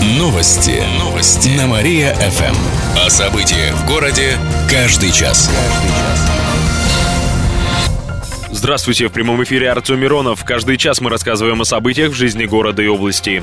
Новости. Новости. На Мария-ФМ. О событиях в городе каждый час. Здравствуйте, в прямом эфире Артем Миронов. Каждый час мы рассказываем о событиях в жизни города и области.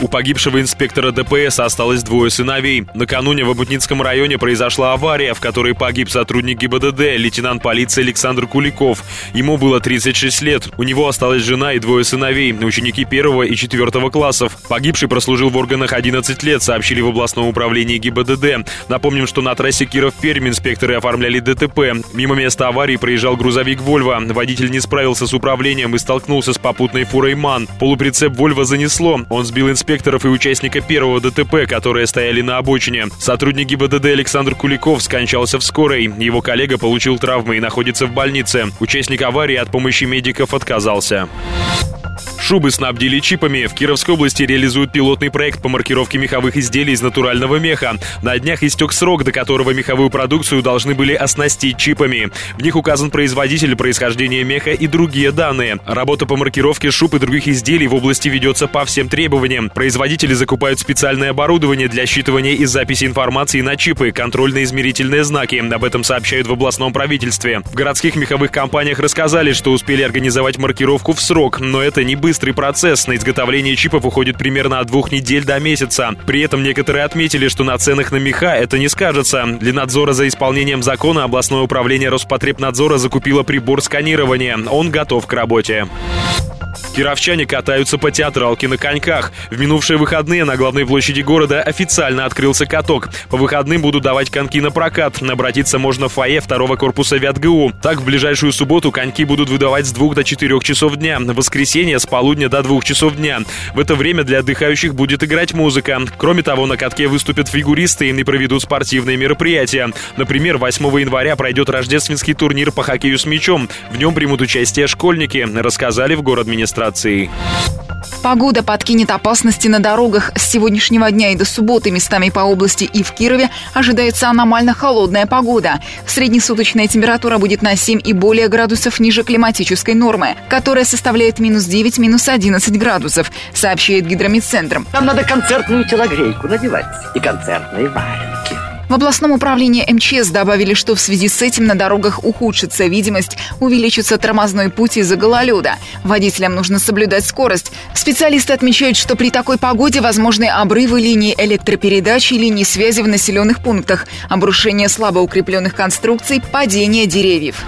У погибшего инспектора ДПС осталось двое сыновей. Накануне в Обутницком районе произошла авария, в которой погиб сотрудник ГИБДД, лейтенант полиции Александр Куликов. Ему было 36 лет. У него осталась жена и двое сыновей, ученики первого и четвертого классов. Погибший прослужил в органах 11 лет, сообщили в областном управлении ГИБДД. Напомним, что на трассе Киров-Пермь инспекторы оформляли ДТП. Мимо места аварии проезжал грузовик «Вольво». Водитель не справился с управлением и столкнулся с попутной фурой «Ман». Полуприцеп «Вольво» занесло. Он сбил инспектора инспекторов и участника первого ДТП, которые стояли на обочине. Сотрудник ГИБДД Александр Куликов скончался в скорой. Его коллега получил травмы и находится в больнице. Участник аварии от помощи медиков отказался. Шубы снабдили чипами. В Кировской области реализуют пилотный проект по маркировке меховых изделий из натурального меха. На днях истек срок, до которого меховую продукцию должны были оснастить чипами. В них указан производитель, происхождение меха и другие данные. Работа по маркировке шуб и других изделий в области ведется по всем требованиям. Производители закупают специальное оборудование для считывания и записи информации на чипы, контрольно-измерительные знаки. Об этом сообщают в областном правительстве. В городских меховых компаниях рассказали, что успели организовать маркировку в срок, но это не быстро быстрый процесс. На изготовление чипов уходит примерно от двух недель до месяца. При этом некоторые отметили, что на ценах на меха это не скажется. Для надзора за исполнением закона областное управление Роспотребнадзора закупило прибор сканирования. Он готов к работе. Кировчане катаются по театралке на коньках. В минувшие выходные на главной площади города официально открылся каток. По выходным будут давать коньки на прокат. Обратиться можно в фойе второго корпуса ВятГУ. Так, в ближайшую субботу коньки будут выдавать с 2 до 4 часов дня. В воскресенье с полудня до 2 часов дня. В это время для отдыхающих будет играть музыка. Кроме того, на катке выступят фигуристы и проведут спортивные мероприятия. Например, 8 января пройдет рождественский турнир по хоккею с мячом. В нем примут участие школьники, рассказали в город администрации администрации. Погода подкинет опасности на дорогах. С сегодняшнего дня и до субботы местами по области и в Кирове ожидается аномально холодная погода. Среднесуточная температура будет на 7 и более градусов ниже климатической нормы, которая составляет минус 9, минус 11 градусов, сообщает гидромедцентр. Нам надо концертную телогрейку надевать и концертные валенки. В областном управлении МЧС добавили, что в связи с этим на дорогах ухудшится видимость, увеличится тормозной путь из-за гололеда. Водителям нужно соблюдать скорость. Специалисты отмечают, что при такой погоде возможны обрывы линий электропередачи, линий связи в населенных пунктах, обрушение слабо укрепленных конструкций, падение деревьев.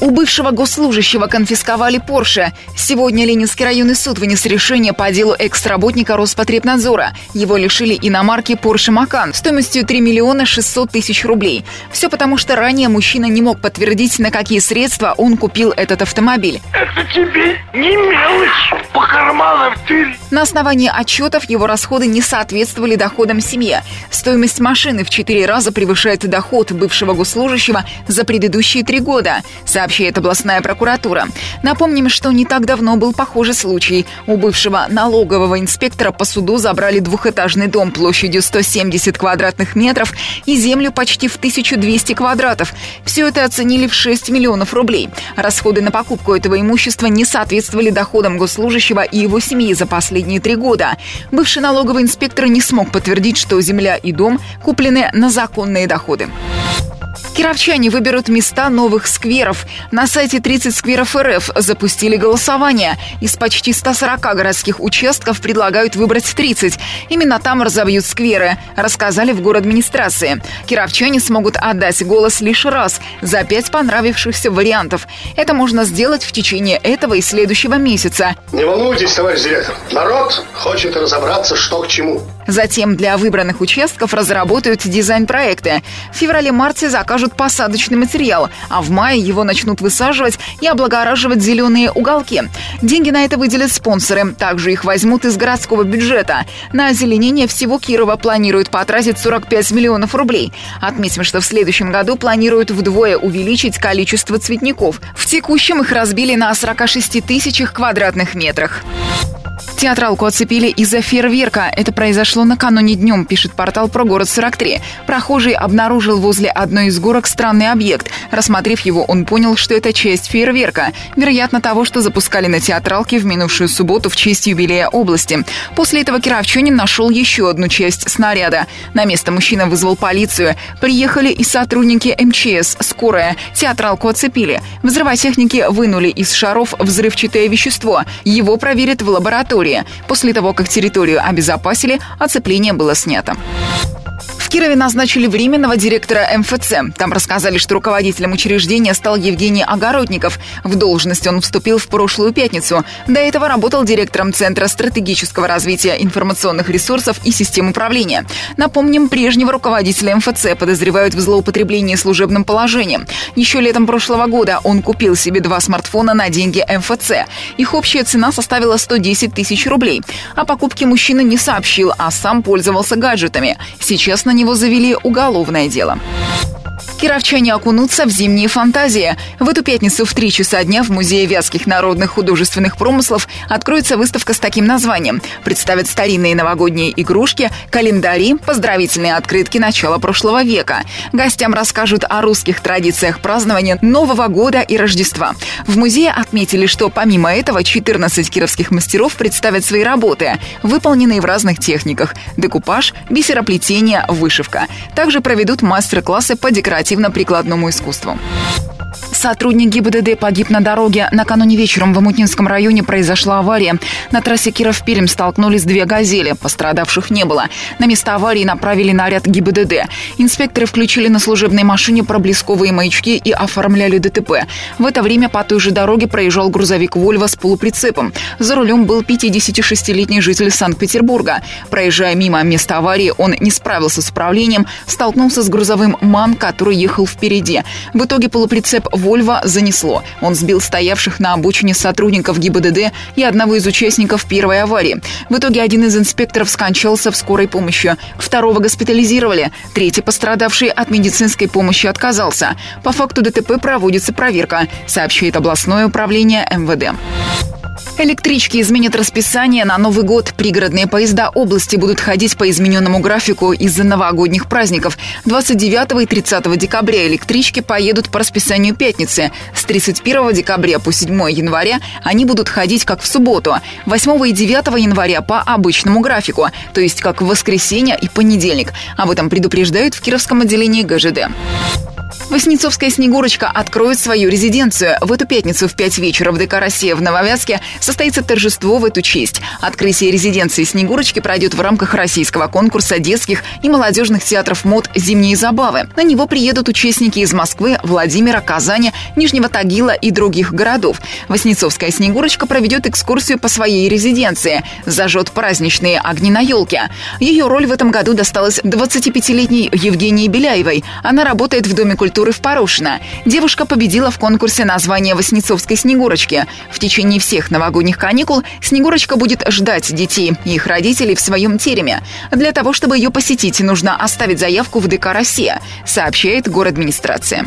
У бывшего госслужащего конфисковали Порше. Сегодня Ленинский районный суд вынес решение по делу экс-работника Роспотребнадзора. Его лишили иномарки Порше Макан стоимостью 3 миллиона 600 тысяч рублей. Все потому, что ранее мужчина не мог подтвердить, на какие средства он купил этот автомобиль. Это тебе не мелочь по карманам тырь. На основании отчетов его расходы не соответствовали доходам семьи. Стоимость машины в четыре раза превышает доход бывшего госслужащего за предыдущие три года, сообщает областная прокуратура. Напомним, что не так давно был похожий случай. У бывшего налогового инспектора по суду забрали двухэтажный дом площадью 170 квадратных метров и землю почти в 1200 квадратов. Все это оценили в 6 миллионов рублей. Расходы на покупку этого имущества не соответствовали доходам госслужащего и его семьи за последние три года. Бывший налоговый инспектор не смог подтвердить, что земля и дом куплены на законные доходы. Кировчане выберут места новых скверов. На сайте 30 скверов РФ запустили голосование. Из почти 140 городских участков предлагают выбрать 30. Именно там разобьют скверы, рассказали в город администрации. Кировчане смогут отдать голос лишь раз за пять понравившихся вариантов. Это можно сделать в течение этого и следующего месяца. Не волнуйтесь, товарищ директор. Народ хочет разобраться, что к чему. Затем для выбранных участков разработают дизайн-проекты. В феврале-марте закажут посадочный материал, а в мае его начнут высаживать и облагораживать зеленые уголки. Деньги на это выделят спонсоры. Также их возьмут из городского бюджета. На озеленение всего Кирова планируют потратить 45 миллионов рублей. Отметим, что в следующем году планируют вдвое увеличить количество цветников. В текущем их разбили на 46 тысячах квадратных метрах. Театралку оцепили из-за фейерверка. Это произошло накануне днем, пишет портал про город 43. Прохожий обнаружил возле одной из горок странный объект. Рассмотрев его, он понял, что это часть фейерверка. Вероятно, того, что запускали на театралке в минувшую субботу в честь юбилея области. После этого кировчанин нашел еще одну часть снаряда. На место мужчина вызвал полицию. Приехали и сотрудники МЧС, скорая. Театралку оцепили. Взрывотехники вынули из шаров взрывчатое вещество. Его проверят в лаборатории. После того, как территорию обезопасили, оцепление было снято. Кирове назначили временного директора МФЦ. Там рассказали, что руководителем учреждения стал Евгений Огородников. В должность он вступил в прошлую пятницу. До этого работал директором Центра стратегического развития информационных ресурсов и систем управления. Напомним, прежнего руководителя МФЦ подозревают в злоупотреблении служебным положением. Еще летом прошлого года он купил себе два смартфона на деньги МФЦ. Их общая цена составила 110 тысяч рублей. О покупке мужчина не сообщил, а сам пользовался гаджетами. Сейчас на него завели уголовное дело. Кировчане окунутся в зимние фантазии. В эту пятницу в 3 часа дня в Музее вятских народных художественных промыслов откроется выставка с таким названием. Представят старинные новогодние игрушки, календари, поздравительные открытки начала прошлого века. Гостям расскажут о русских традициях празднования Нового года и Рождества. В музее отметили, что помимо этого 14 кировских мастеров представят свои работы, выполненные в разных техниках – декупаж, бисероплетение, вышивка. Также проведут мастер-классы по декоративному декоративно-прикладному искусству. Сотрудник ГИБДД погиб на дороге. Накануне вечером в Амутнинском районе произошла авария. На трассе Киров-Пермь столкнулись две «Газели». Пострадавших не было. На место аварии направили наряд ГИБДД. Инспекторы включили на служебной машине проблесковые маячки и оформляли ДТП. В это время по той же дороге проезжал грузовик «Вольво» с полуприцепом. За рулем был 56-летний житель Санкт-Петербурга. Проезжая мимо места аварии, он не справился с управлением, столкнулся с грузовым «МАН», который ехал впереди. В итоге полуприцеп «Вольво» Вольво занесло. Он сбил стоявших на обочине сотрудников ГИБДД и одного из участников первой аварии. В итоге один из инспекторов скончался в скорой помощи. Второго госпитализировали. Третий пострадавший от медицинской помощи отказался. По факту ДТП проводится проверка, сообщает областное управление МВД. Электрички изменят расписание на Новый год. Пригородные поезда области будут ходить по измененному графику из-за новогодних праздников. 29 и 30 декабря электрички поедут по расписанию пятницы. С 31 декабря по 7 января они будут ходить как в субботу. 8 и 9 января по обычному графику, то есть как в воскресенье и понедельник. Об этом предупреждают в Кировском отделении ГЖД. Воснецовская «Снегурочка» откроет свою резиденцию. В эту пятницу в 5 вечера в ДК «Россия» в Нововязке состоится торжество в эту честь. Открытие резиденции «Снегурочки» пройдет в рамках российского конкурса детских и молодежных театров мод «Зимние забавы». На него приедут участники из Москвы, Владимира, Казани, Нижнего Тагила и других городов. Воснецовская «Снегурочка» проведет экскурсию по своей резиденции, зажжет праздничные огни на елке. Ее роль в этом году досталась 25-летней Евгении Беляевой. Она работает в Доме культуры культуры в Порошино. Девушка победила в конкурсе названия Воснецовской Снегурочки. В течение всех новогодних каникул Снегурочка будет ждать детей и их родителей в своем тереме. Для того, чтобы ее посетить, нужно оставить заявку в ДК «Россия», сообщает город администрация.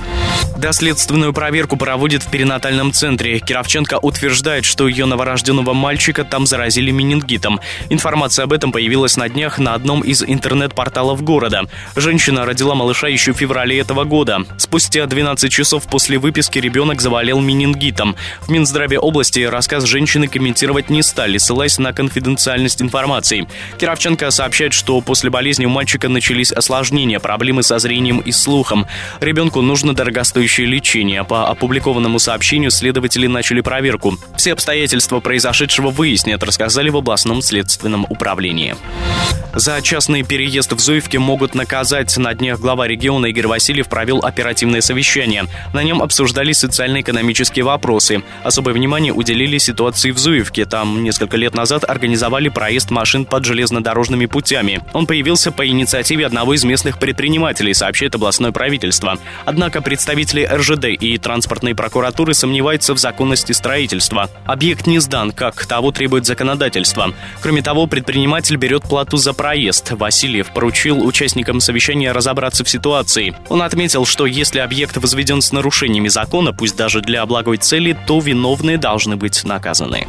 Доследственную проверку проводит в перинатальном центре. Кировченко утверждает, что ее новорожденного мальчика там заразили менингитом. Информация об этом появилась на днях на одном из интернет-порталов города. Женщина родила малыша еще в феврале этого года. Спустя 12 часов после выписки ребенок заболел менингитом. В Минздраве области рассказ женщины комментировать не стали, ссылаясь на конфиденциальность информации. Кировченко сообщает, что после болезни у мальчика начались осложнения, проблемы со зрением и слухом. Ребенку нужно дорогостоящее лечение. По опубликованному сообщению следователи начали проверку. Все обстоятельства произошедшего выяснят, рассказали в областном следственном управлении. За частный переезд в Зуевке могут наказать. На днях глава региона Игорь Васильев провел оперативное совещание. На нем обсуждались социально-экономические вопросы. Особое внимание уделили ситуации в Зуевке. Там несколько лет назад организовали проезд машин под железнодорожными путями. Он появился по инициативе одного из местных предпринимателей, сообщает областное правительство. Однако представители РЖД и транспортной прокуратуры сомневаются в законности строительства. Объект не сдан, как того требует законодательство. Кроме того, предприниматель берет плату за проезд. Васильев поручил участникам совещания разобраться в ситуации. Он отметил, что если если объект возведен с нарушениями закона, пусть даже для благой цели, то виновные должны быть наказаны.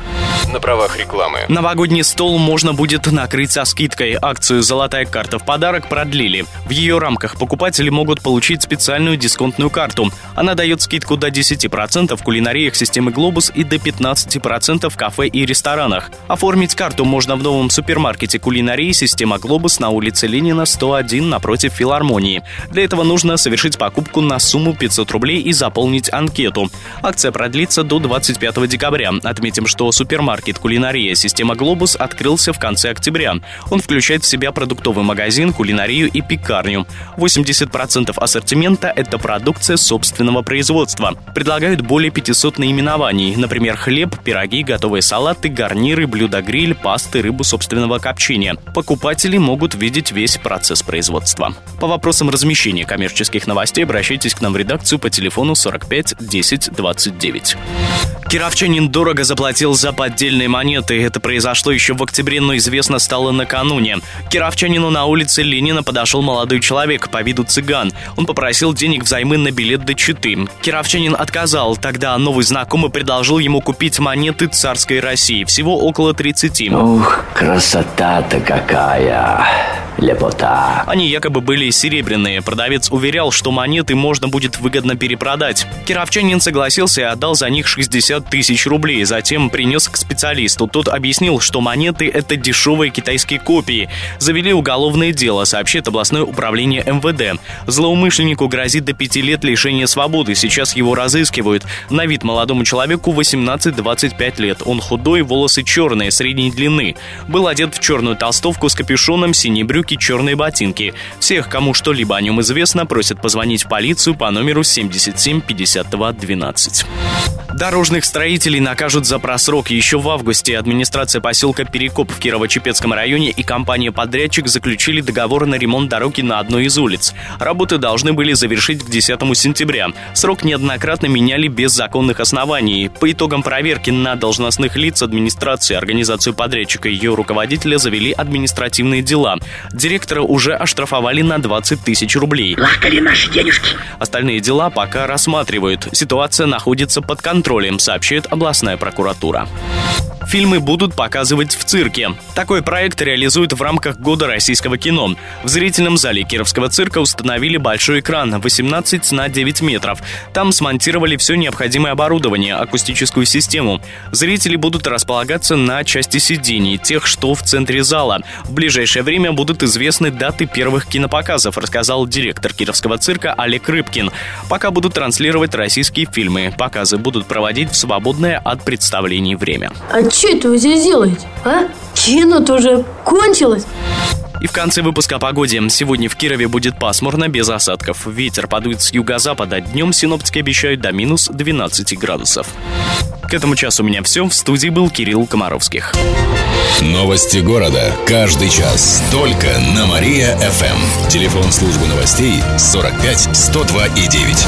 На правах рекламы. Новогодний стол можно будет накрыть со скидкой. Акцию «Золотая карта в подарок» продлили. В ее рамках покупатели могут получить специальную дисконтную карту. Она дает скидку до 10% в кулинариях системы «Глобус» и до 15% в кафе и ресторанах. Оформить карту можно в новом супермаркете кулинарии «Система Глобус» на улице Ленина, 101 напротив филармонии. Для этого нужно совершить покупку на сумму 500 рублей и заполнить анкету. Акция продлится до 25 декабря. Отметим, что супермаркет кулинария «Система Глобус» открылся в конце октября. Он включает в себя продуктовый магазин, кулинарию и пекарню. 80% ассортимента – это продукция собственного производства. Предлагают более 500 наименований, например, хлеб, пироги, готовые салаты, гарниры, блюда-гриль, пасты, рыбу собственного копчения. Покупатели могут видеть весь процесс производства. По вопросам размещения коммерческих новостей обращайтесь к нам в редакцию по телефону 45 10 29. Кировчанин дорого заплатил за поддельные монеты. Это произошло еще в октябре, но известно стало накануне. Кировчанину на улице Ленина подошел молодой человек по виду цыган. Он попросил денег взаймы на билет до Читы. Кировчанин отказал. Тогда новый знакомый предложил ему купить монеты царской России. Всего около 30. Ух, красота-то какая! Лепота. Они якобы были серебряные. Продавец уверял, что монеты можно будет выгодно перепродать. Кировчанин согласился и отдал за них 60 тысяч рублей. Затем принес к специалисту. Тот объяснил, что монеты – это дешевые китайские копии. Завели уголовное дело, сообщит областное управление МВД. Злоумышленнику грозит до пяти лет лишения свободы. Сейчас его разыскивают. На вид молодому человеку 18-25 лет. Он худой, волосы черные, средней длины. Был одет в черную толстовку с капюшоном, синие брюки брюки, черные ботинки. Всех, кому что-либо о нем известно, просят позвонить в полицию по номеру 77 52 12. Дорожных строителей накажут за просрок. Еще в августе администрация поселка Перекоп в Кирово-Чепецком районе и компания-подрядчик заключили договор на ремонт дороги на одной из улиц. Работы должны были завершить к 10 сентября. Срок неоднократно меняли без законных оснований. По итогам проверки на должностных лиц администрации, организацию подрядчика и ее руководителя завели административные дела. Директора уже оштрафовали на 20 тысяч рублей. Лахтали наши денежки. Остальные дела пока рассматривают. Ситуация находится под контролем, сообщает областная прокуратура. Фильмы будут показывать в цирке. Такой проект реализуют в рамках Года российского кино. В зрительном зале Кировского цирка установили большой экран 18 на 9 метров. Там смонтировали все необходимое оборудование, акустическую систему. Зрители будут располагаться на части сидений, тех, что в центре зала. В ближайшее время будут известны даты первых кинопоказов, рассказал директор Кировского цирка Олег Рыбкин. Пока будут транслировать российские фильмы. Показы будут проводить в свободное от представлений время. А что это вы здесь делаете, а? Кино-то уже кончилось. И в конце выпуска о погоде. Сегодня в Кирове будет пасмурно, без осадков. Ветер подует с юго-запада. Днем синоптики обещают до минус 12 градусов. К этому часу у меня все. В студии был Кирилл Комаровских. Новости города. Каждый час. Только на Мария-ФМ. Телефон службы новостей 45 102 и 9.